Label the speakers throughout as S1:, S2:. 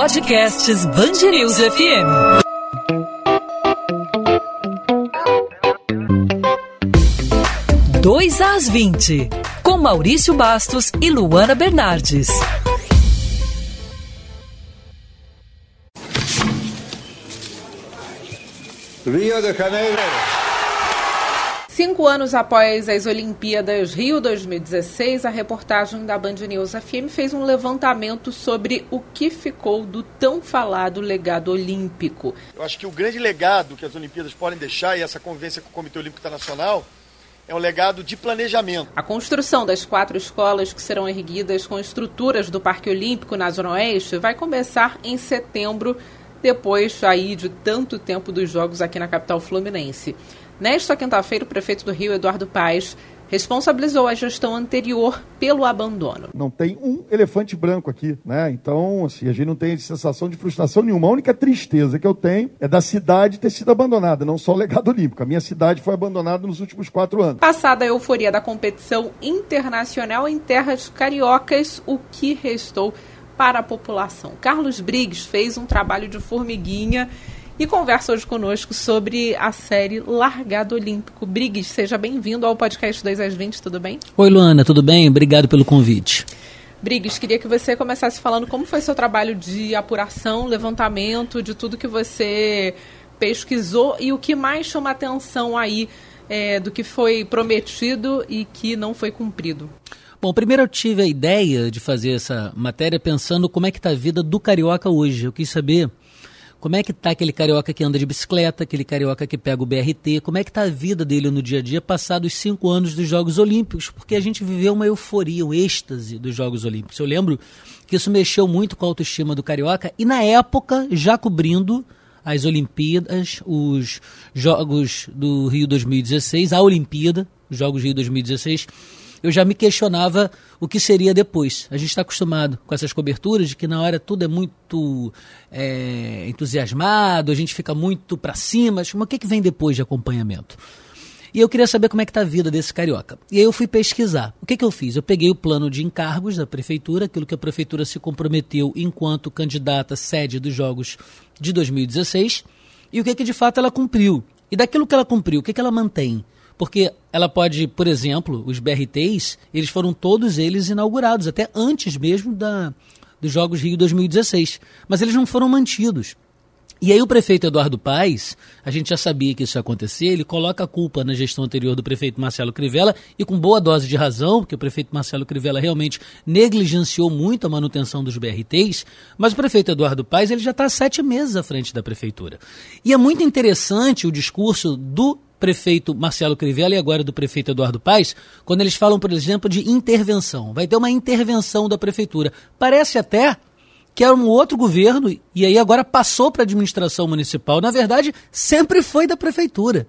S1: Podcasts Bangerils FM. Dois às 20, com Maurício Bastos e Luana Bernardes.
S2: Rio de Janeiro.
S3: Cinco anos após as Olimpíadas Rio 2016, a reportagem da Band News FM fez um levantamento sobre o que ficou do tão falado legado olímpico.
S4: Eu acho que o grande legado que as Olimpíadas podem deixar, e essa convivência com o Comitê Olímpico Internacional, é um legado de planejamento.
S3: A construção das quatro escolas que serão erguidas com estruturas do Parque Olímpico na Zona Oeste vai começar em setembro, depois aí de tanto tempo dos Jogos aqui na capital fluminense. Nesta quinta-feira, o prefeito do Rio, Eduardo Paes, responsabilizou a gestão anterior pelo abandono.
S5: Não tem um elefante branco aqui, né? Então, assim, a gente não tem sensação de frustração nenhuma. A única tristeza que eu tenho é da cidade ter sido abandonada, não só o legado olímpico. A minha cidade foi abandonada nos últimos quatro anos.
S3: Passada a euforia da competição internacional em terras cariocas, o que restou para a população? Carlos Briggs fez um trabalho de formiguinha e conversa hoje conosco sobre a série Largado Olímpico. Briggs, seja bem-vindo ao podcast 2 às 20, tudo bem?
S6: Oi, Luana, tudo bem? Obrigado pelo convite.
S3: Briggs, queria que você começasse falando como foi seu trabalho de apuração, levantamento, de tudo que você pesquisou e o que mais chama atenção aí é, do que foi prometido e que não foi cumprido.
S6: Bom, primeiro eu tive a ideia de fazer essa matéria pensando como é que está a vida do carioca hoje. Eu quis saber como é que tá aquele carioca que anda de bicicleta, aquele carioca que pega o BRT? Como é que tá a vida dele no dia a dia passados cinco anos dos Jogos Olímpicos? Porque a gente viveu uma euforia, um êxtase dos Jogos Olímpicos. Eu lembro que isso mexeu muito com a autoestima do carioca e na época já cobrindo as Olimpíadas, os Jogos do Rio 2016, a Olimpíada, os Jogos Rio 2016 eu já me questionava o que seria depois. A gente está acostumado com essas coberturas de que na hora tudo é muito é, entusiasmado, a gente fica muito para cima. Mas o que, que vem depois de acompanhamento? E eu queria saber como é que está a vida desse carioca. E aí eu fui pesquisar. O que, que eu fiz? Eu peguei o plano de encargos da prefeitura, aquilo que a prefeitura se comprometeu enquanto candidata sede dos Jogos de 2016, e o que, que de fato ela cumpriu. E daquilo que ela cumpriu, o que, que ela mantém? Porque ela pode, por exemplo, os BRTs, eles foram todos eles inaugurados, até antes mesmo da, dos Jogos Rio 2016. Mas eles não foram mantidos. E aí o prefeito Eduardo Paes, a gente já sabia que isso ia acontecer, ele coloca a culpa na gestão anterior do prefeito Marcelo Crivella, e com boa dose de razão, porque o prefeito Marcelo Crivella realmente negligenciou muito a manutenção dos BRTs, mas o prefeito Eduardo Paes ele já está sete meses à frente da prefeitura. E é muito interessante o discurso do prefeito Marcelo Crivella e agora do prefeito Eduardo Paes, quando eles falam, por exemplo, de intervenção. Vai ter uma intervenção da prefeitura. Parece até que era um outro governo e aí agora passou para a administração municipal. Na verdade, sempre foi da prefeitura.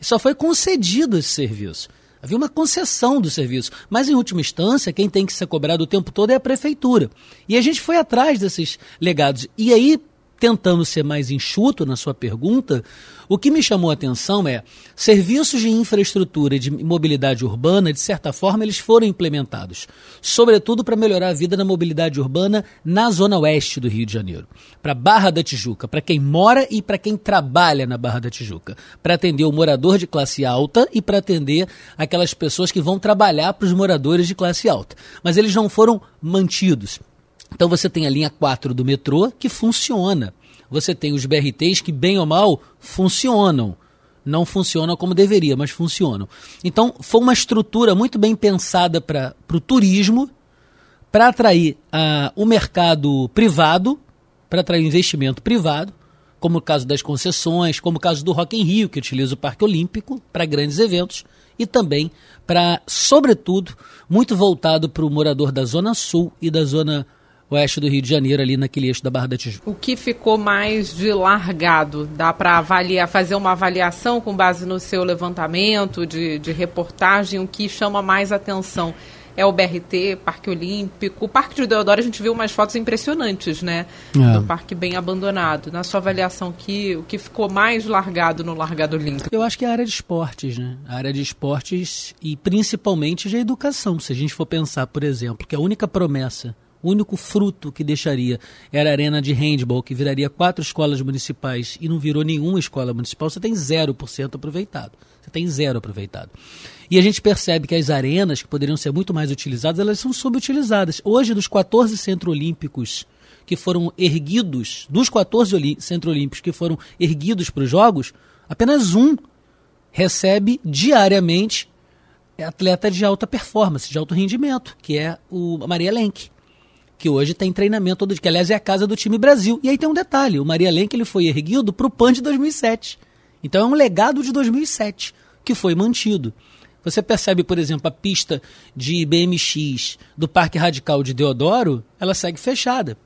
S6: Só foi concedido esse serviço. Havia uma concessão do serviço. Mas, em última instância, quem tem que ser cobrado o tempo todo é a prefeitura. E a gente foi atrás desses legados. E aí, tentando ser mais enxuto na sua pergunta, o que me chamou a atenção é serviços de infraestrutura e de mobilidade urbana, de certa forma, eles foram implementados, sobretudo para melhorar a vida na mobilidade urbana na zona oeste do Rio de Janeiro, para Barra da Tijuca, para quem mora e para quem trabalha na Barra da Tijuca, para atender o morador de classe alta e para atender aquelas pessoas que vão trabalhar para os moradores de classe alta. Mas eles não foram mantidos. Então você tem a linha 4 do metrô que funciona. Você tem os BRTs que, bem ou mal, funcionam. Não funcionam como deveria, mas funcionam. Então, foi uma estrutura muito bem pensada para o turismo, para atrair uh, o mercado privado, para atrair investimento privado, como o caso das concessões, como o caso do Rock in Rio, que utiliza o Parque Olímpico para grandes eventos, e também para, sobretudo, muito voltado para o morador da Zona Sul e da Zona oeste do Rio de Janeiro, ali naquele eixo da Barra da Tijuca.
S3: O que ficou mais de largado? Dá para avaliar, fazer uma avaliação com base no seu levantamento de, de reportagem, o que chama mais atenção? é o BRT, Parque Olímpico. O Parque de Deodoro a gente viu umas fotos impressionantes, né? É. Do parque bem abandonado. Na sua avaliação, que, o que ficou mais largado no Largado Olímpico?
S6: Eu acho que é a área de esportes, né? A área de esportes e principalmente de educação. Se a gente for pensar, por exemplo, que a única promessa O único fruto que deixaria era a arena de handball, que viraria quatro escolas municipais e não virou nenhuma escola municipal. Você tem 0% aproveitado. Você tem zero aproveitado. E a gente percebe que as arenas, que poderiam ser muito mais utilizadas, elas são subutilizadas. Hoje, dos 14 centros olímpicos que foram erguidos, dos 14 centros olímpicos que foram erguidos para os Jogos, apenas um recebe diariamente atleta de alta performance, de alto rendimento, que é o Maria Lenk que hoje tem treinamento todo dia, que aliás é a casa do time Brasil. E aí tem um detalhe, o Maria Lenk ele foi erguido para o PAN de 2007. Então é um legado de 2007 que foi mantido. Você percebe, por exemplo, a pista de BMX do Parque Radical de Deodoro, ela segue fechada.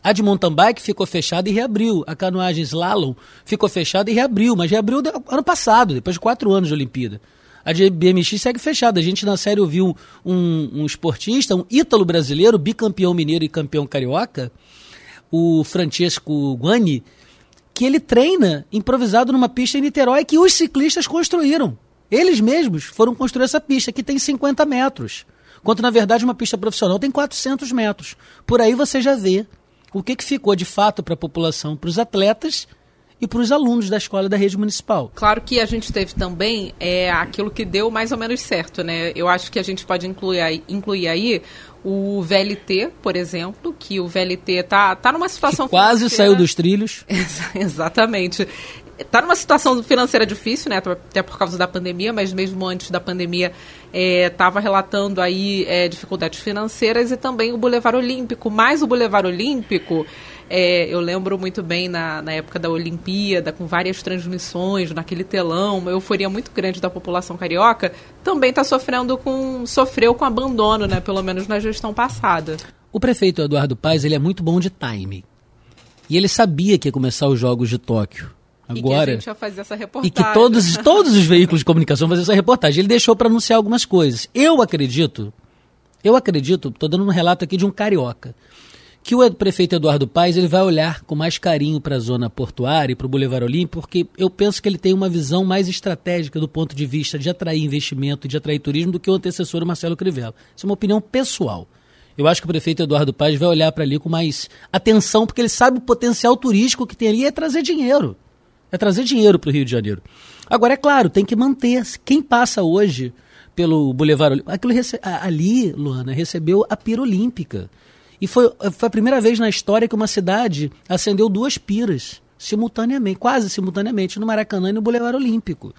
S6: A de mountain bike ficou fechada e reabriu. A canoagem slalom ficou fechada e reabriu, mas reabriu ano passado, depois de quatro anos de Olimpíada. A BMX segue fechada. A gente na série ouviu um, um esportista, um ítalo brasileiro, bicampeão mineiro e campeão carioca, o Francesco Guani, que ele treina improvisado numa pista em Niterói que os ciclistas construíram. Eles mesmos foram construir essa pista, que tem 50 metros. Quanto, na verdade, uma pista profissional tem 400 metros. Por aí você já vê o que, que ficou de fato para a população, para os atletas e para os alunos da escola da rede municipal.
S3: Claro que a gente teve também é, aquilo que deu mais ou menos certo, né? Eu acho que a gente pode incluir aí, incluir aí o VLT, por exemplo, que o VLT tá, tá numa situação
S6: que quase saiu dos trilhos.
S3: Exatamente. Está numa situação financeira difícil, né? Até por causa da pandemia, mas mesmo antes da pandemia estava é, relatando aí é, dificuldades financeiras e também o Boulevard Olímpico. Mas o Boulevard Olímpico, é, eu lembro muito bem na, na época da Olimpíada, com várias transmissões naquele telão, uma euforia muito grande da população carioca, também está sofrendo com. sofreu com abandono, né? Pelo menos na gestão passada.
S6: O prefeito Eduardo Paes ele é muito bom de time. E ele sabia que ia começar os Jogos de Tóquio agora. E que a
S3: gente ia fazer essa reportagem.
S6: E que todos, todos os veículos de comunicação fazer essa reportagem. Ele deixou para anunciar algumas coisas. Eu acredito, eu acredito, estou dando um relato aqui de um carioca, que o prefeito Eduardo Paes ele vai olhar com mais carinho para a zona portuária e para o Boulevard Olímpico, porque eu penso que ele tem uma visão mais estratégica do ponto de vista de atrair investimento e de atrair turismo do que o antecessor Marcelo Crivella. Isso é uma opinião pessoal. Eu acho que o prefeito Eduardo Paes vai olhar para ali com mais atenção, porque ele sabe o potencial turístico que tem ali é trazer dinheiro. É trazer dinheiro para o Rio de Janeiro. Agora, é claro, tem que manter. Quem passa hoje pelo Boulevard aquilo ali, Luana, recebeu a pira olímpica. E foi, foi a primeira vez na história que uma cidade acendeu duas piras simultaneamente, quase simultaneamente, no Maracanã e no Boulevard Olímpico.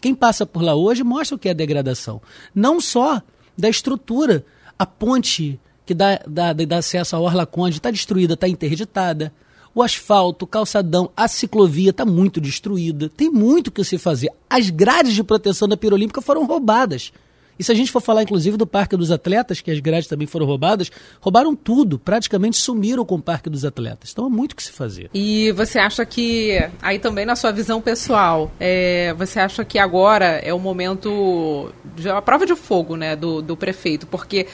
S6: Quem passa por lá hoje mostra o que é degradação. Não só da estrutura, a ponte que dá, dá, dá acesso à Orla Conde está destruída, está interditada o asfalto, o calçadão, a ciclovia está muito destruída. Tem muito que se fazer. As grades de proteção da Pira Olímpica foram roubadas. E se a gente for falar, inclusive, do Parque dos Atletas, que as grades também foram roubadas, roubaram tudo, praticamente sumiram com o Parque dos Atletas. Então há muito que se fazer.
S3: E você acha que, aí também na sua visão pessoal, é, você acha que agora é o momento, de, a prova de fogo né, do, do prefeito? Porque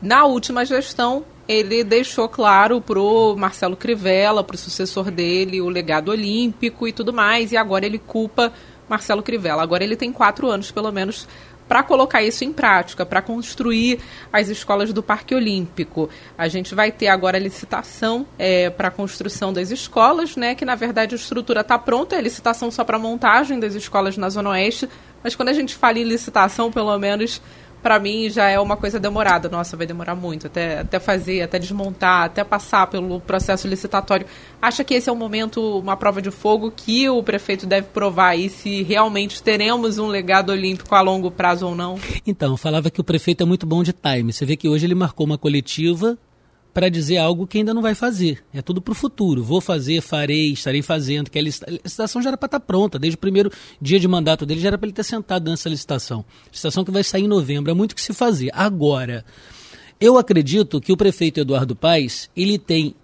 S3: na última gestão ele deixou claro pro Marcelo Crivella, pro sucessor dele, o legado olímpico e tudo mais, e agora ele culpa Marcelo Crivella. Agora ele tem quatro anos, pelo menos, para colocar isso em prática, para construir as escolas do Parque Olímpico. A gente vai ter agora a licitação é, para a construção das escolas, né? Que na verdade a estrutura está pronta, é licitação só para montagem das escolas na Zona Oeste, mas quando a gente fala em licitação, pelo menos para mim já é uma coisa demorada. Nossa, vai demorar muito até, até fazer, até desmontar, até passar pelo processo licitatório. Acha que esse é um momento, uma prova de fogo que o prefeito deve provar aí se realmente teremos um legado olímpico a longo prazo ou não?
S6: Então, falava que o prefeito é muito bom de time. Você vê que hoje ele marcou uma coletiva para dizer algo que ainda não vai fazer. É tudo para o futuro. Vou fazer, farei, estarei fazendo. Que a licitação já era para estar tá pronta. Desde o primeiro dia de mandato dele já era para ele ter sentado nessa licitação. Licitação que vai sair em novembro. É muito que se fazer. Agora, eu acredito que o prefeito Eduardo Paes, ele tem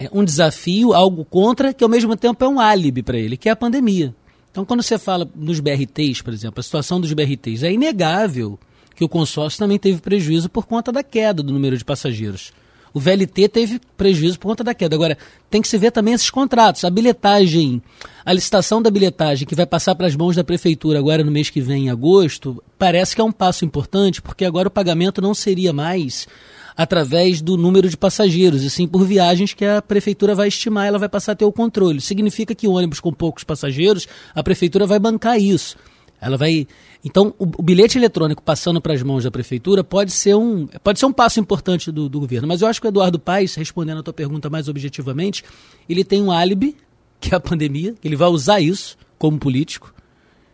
S6: é, um desafio, algo contra, que ao mesmo tempo é um álibi para ele, que é a pandemia. Então, quando você fala nos BRTs, por exemplo, a situação dos BRTs, é inegável que o consórcio também teve prejuízo por conta da queda do número de passageiros. O VLT teve prejuízo por conta da queda. Agora, tem que se ver também esses contratos. A bilhetagem, a licitação da bilhetagem que vai passar para as mãos da prefeitura agora no mês que vem, em agosto, parece que é um passo importante, porque agora o pagamento não seria mais através do número de passageiros, e sim por viagens que a prefeitura vai estimar, ela vai passar a ter o controle. Significa que ônibus com poucos passageiros, a prefeitura vai bancar isso. Ela vai. Então, o, o bilhete eletrônico passando para as mãos da prefeitura pode ser um, pode ser um passo importante do, do governo. Mas eu acho que o Eduardo Paes, respondendo a tua pergunta mais objetivamente, ele tem um álibi, que é a pandemia, que ele vai usar isso como político,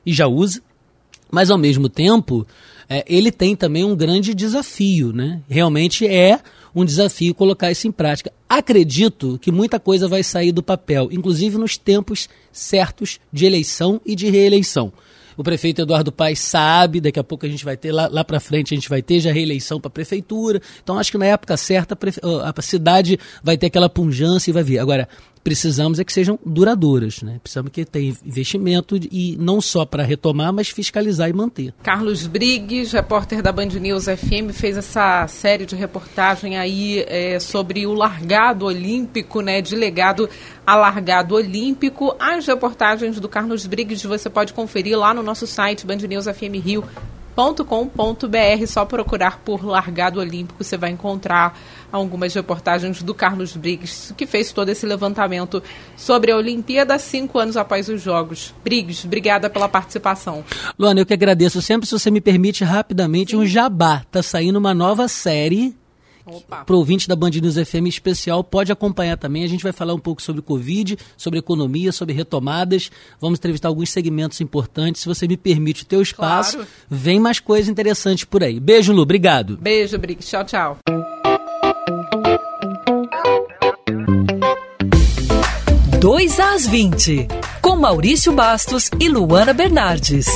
S6: e já usa. Mas, ao mesmo tempo, é, ele tem também um grande desafio. Né? Realmente é um desafio colocar isso em prática. Acredito que muita coisa vai sair do papel, inclusive nos tempos certos de eleição e de reeleição. O prefeito Eduardo Paes sabe, daqui a pouco a gente vai ter, lá, lá para frente a gente vai ter já reeleição para a prefeitura. Então acho que na época certa a, a cidade vai ter aquela punjância e vai vir. Agora, precisamos é que sejam duradouras, né? Precisamos que tenha investimento e não só para retomar, mas fiscalizar e manter.
S3: Carlos Briggs, repórter da Band News FM, fez essa série de reportagem aí é, sobre o largado olímpico, né? De legado a largado olímpico. As reportagens do Carlos Briggs você pode conferir lá no nosso site Band News FM Rio com.br só procurar por Largado Olímpico, você vai encontrar algumas reportagens do Carlos Briggs, que fez todo esse levantamento sobre a Olimpíada cinco anos após os Jogos. Briggs, obrigada pela participação.
S6: Luana, eu que agradeço sempre, se você me permite rapidamente, Sim. um jabá. Tá saindo uma nova série para o ouvinte da Band News FM especial, pode acompanhar também. A gente vai falar um pouco sobre Covid, sobre economia, sobre retomadas. Vamos entrevistar alguns segmentos importantes. Se você me permite o teu espaço, claro. vem mais coisa interessante por aí. Beijo, Lu. Obrigado.
S3: Beijo, Brix. Tchau, tchau.
S1: Dois às 20, com Maurício Bastos e Luana Bernardes.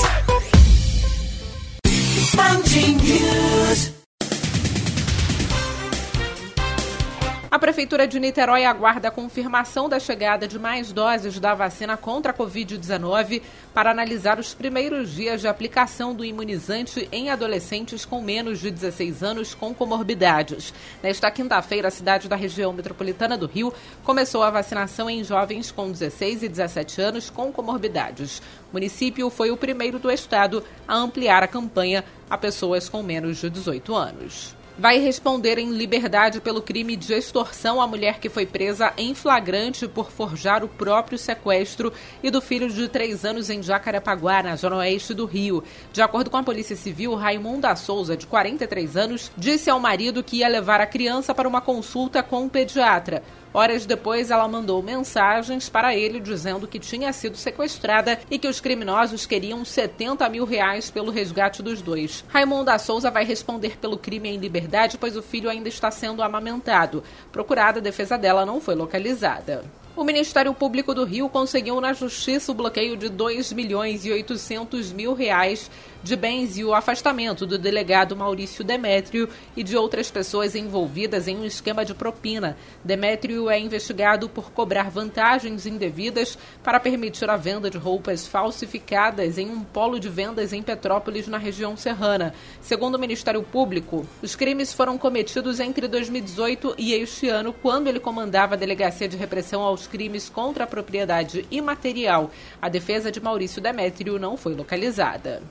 S3: A Prefeitura de Niterói aguarda a confirmação da chegada de mais doses da vacina contra a Covid-19 para analisar os primeiros dias de aplicação do imunizante em adolescentes com menos de 16 anos com comorbidades. Nesta quinta-feira, a cidade da região metropolitana do Rio começou a vacinação em jovens com 16 e 17 anos com comorbidades. O município foi o primeiro do estado a ampliar a campanha a pessoas com menos de 18 anos vai responder em liberdade pelo crime de extorsão à mulher que foi presa em flagrante por forjar o próprio sequestro e do filho de três anos em Jacarepaguá, na zona oeste do Rio. De acordo com a Polícia Civil, Raimundo da Souza, de 43 anos, disse ao marido que ia levar a criança para uma consulta com um pediatra. Horas depois, ela mandou mensagens para ele dizendo que tinha sido sequestrada e que os criminosos queriam 70 mil reais pelo resgate dos dois. Raimundo da Souza vai responder pelo crime em liberdade, pois o filho ainda está sendo amamentado. Procurada, a defesa dela não foi localizada. O Ministério Público do Rio conseguiu na Justiça o bloqueio de 2 milhões e 800 mil reais de bens e o afastamento do delegado Maurício Demétrio e de outras pessoas envolvidas em um esquema de propina. Demétrio é investigado por cobrar vantagens indevidas para permitir a venda de roupas falsificadas em um polo de vendas em Petrópolis, na região serrana. Segundo o Ministério Público, os crimes foram cometidos entre 2018 e este ano, quando ele comandava a Delegacia de Repressão aos Crimes contra a Propriedade Imaterial. A defesa de Maurício Demétrio não foi localizada.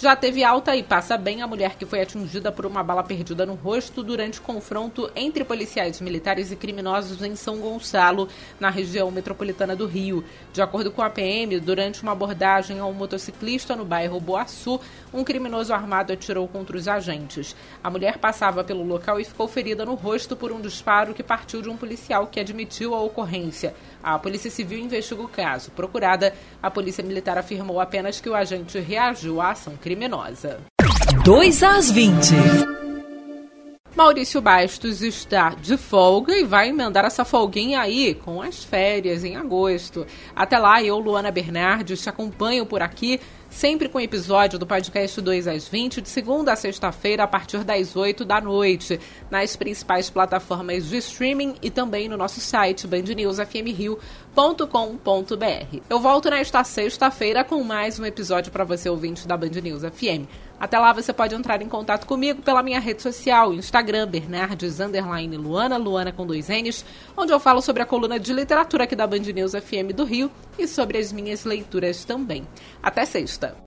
S3: Já teve alta e passa bem a mulher que foi atingida por uma bala perdida no rosto durante confronto entre policiais militares e criminosos em São Gonçalo, na região metropolitana do Rio. De acordo com a PM, durante uma abordagem a um motociclista no bairro Boaçu, um criminoso armado atirou contra os agentes. A mulher passava pelo local e ficou ferida no rosto por um disparo que partiu de um policial que admitiu a ocorrência. A Polícia Civil investiga o caso. Procurada, a Polícia Militar afirmou apenas que o agente reagiu à ação criminosa.
S1: 2 às 20.
S3: Maurício Bastos está de folga e vai emendar essa folguinha aí com as férias em agosto. Até lá, eu, Luana Bernardes, te acompanho por aqui sempre com episódio do podcast 2 às 20, de segunda a sexta-feira, a partir das 8 da noite, nas principais plataformas de streaming e também no nosso site bandnewsfmrio.com.br. Eu volto nesta sexta-feira com mais um episódio para você ouvinte da Band News FM. Até lá você pode entrar em contato comigo pela minha rede social, Instagram, Bernardes, underline Luana, Luana com dois N's, onde eu falo sobre a coluna de literatura aqui da Band News FM do Rio e sobre as minhas leituras também. Até sexta!